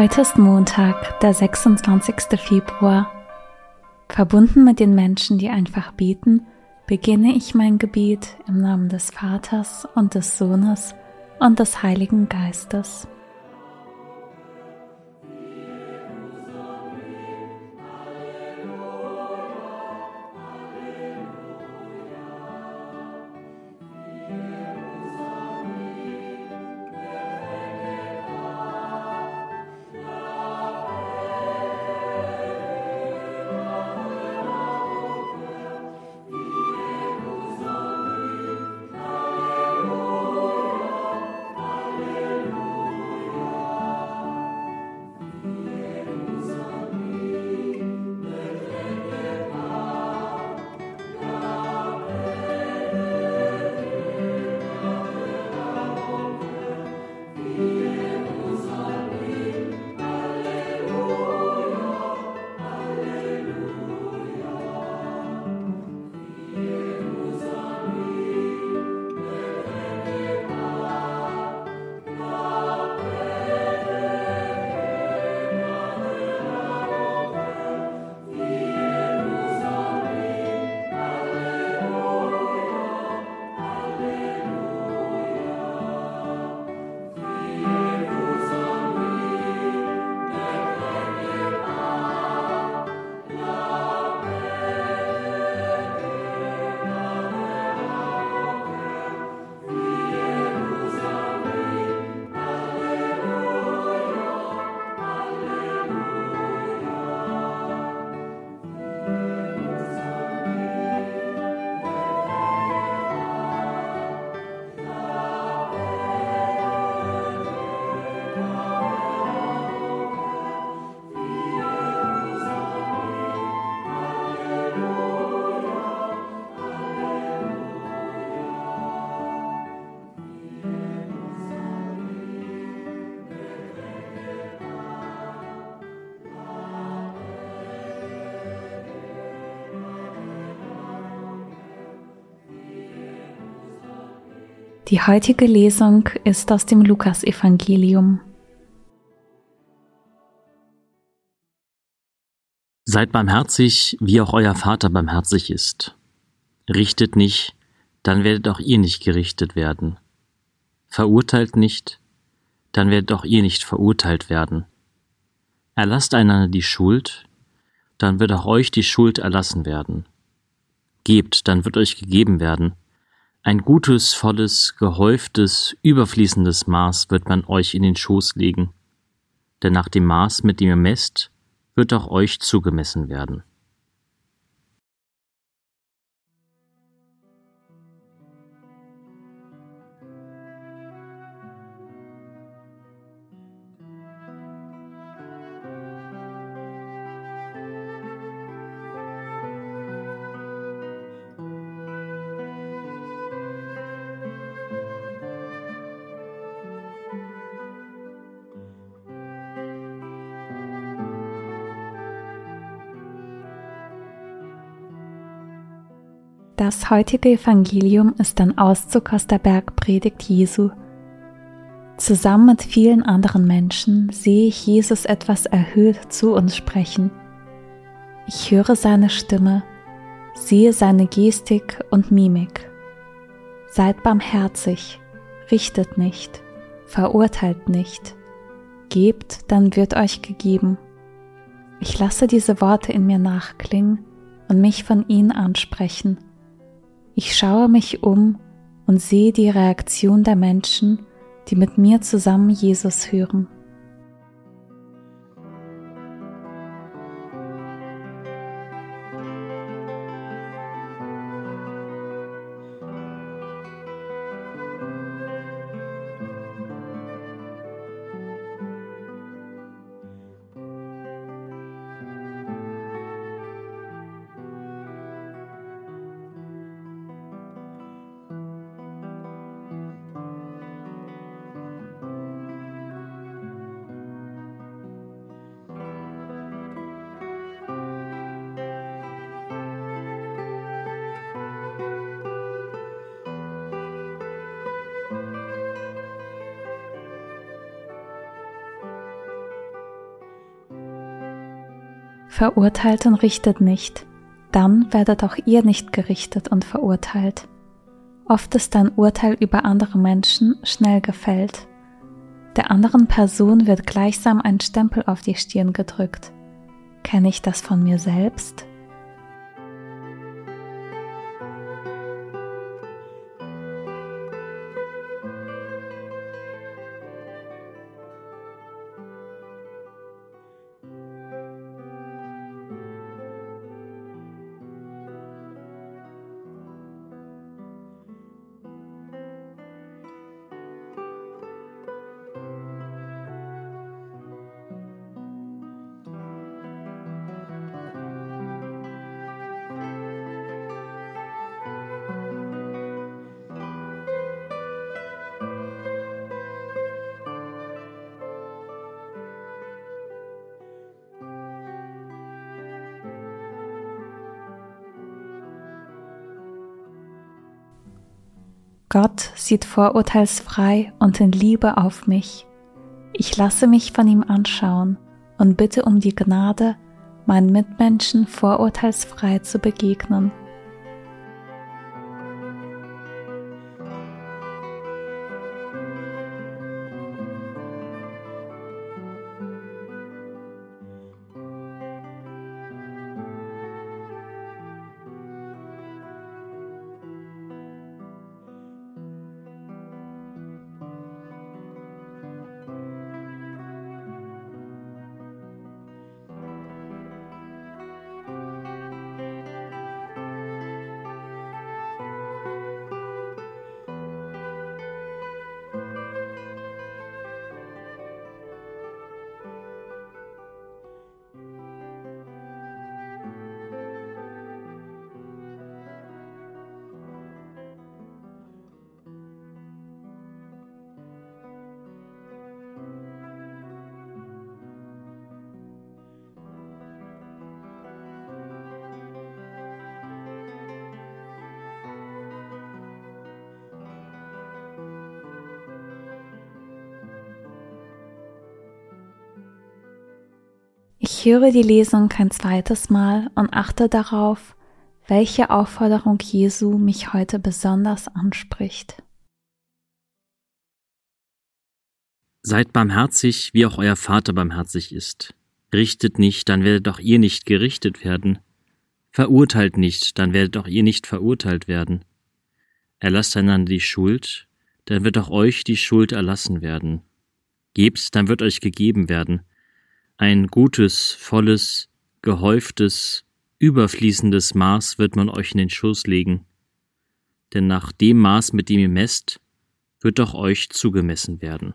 Heute ist Montag, der 26. Februar. Verbunden mit den Menschen, die einfach beten, beginne ich mein Gebet im Namen des Vaters und des Sohnes und des Heiligen Geistes. Die heutige Lesung ist aus dem Lukasevangelium. Seid barmherzig, wie auch euer Vater barmherzig ist. Richtet nicht, dann werdet auch ihr nicht gerichtet werden. Verurteilt nicht, dann werdet auch ihr nicht verurteilt werden. Erlasst einander die Schuld, dann wird auch euch die Schuld erlassen werden. Gebt, dann wird euch gegeben werden. Ein gutes, volles, gehäuftes, überfließendes Maß wird man euch in den Schoß legen, denn nach dem Maß, mit dem ihr messt, wird auch euch zugemessen werden. Das heutige Evangelium ist ein Auszug aus der Bergpredigt Jesu. Zusammen mit vielen anderen Menschen sehe ich Jesus etwas erhöht zu uns sprechen. Ich höre seine Stimme, sehe seine Gestik und Mimik. Seid barmherzig, richtet nicht, verurteilt nicht, gebt, dann wird euch gegeben. Ich lasse diese Worte in mir nachklingen und mich von ihnen ansprechen ich schaue mich um und sehe die Reaktion der Menschen, die mit mir zusammen Jesus hören. Verurteilt und richtet nicht, dann werdet auch ihr nicht gerichtet und verurteilt. Oft ist ein Urteil über andere Menschen schnell gefällt. Der anderen Person wird gleichsam ein Stempel auf die Stirn gedrückt. Kenne ich das von mir selbst? Gott sieht vorurteilsfrei und in Liebe auf mich. Ich lasse mich von ihm anschauen und bitte um die Gnade, meinen Mitmenschen vorurteilsfrei zu begegnen. Ich höre die Lesung kein zweites Mal und achte darauf, welche Aufforderung Jesu mich heute besonders anspricht. Seid barmherzig, wie auch euer Vater barmherzig ist. Richtet nicht, dann werdet auch ihr nicht gerichtet werden. Verurteilt nicht, dann werdet auch ihr nicht verurteilt werden. Erlasst einander die Schuld, dann wird auch euch die Schuld erlassen werden. Gebt, dann wird euch gegeben werden ein gutes, volles, gehäuftes, überfließendes Maß wird man euch in den Schoß legen. Denn nach dem Maß, mit dem ihr messt, wird auch euch zugemessen werden.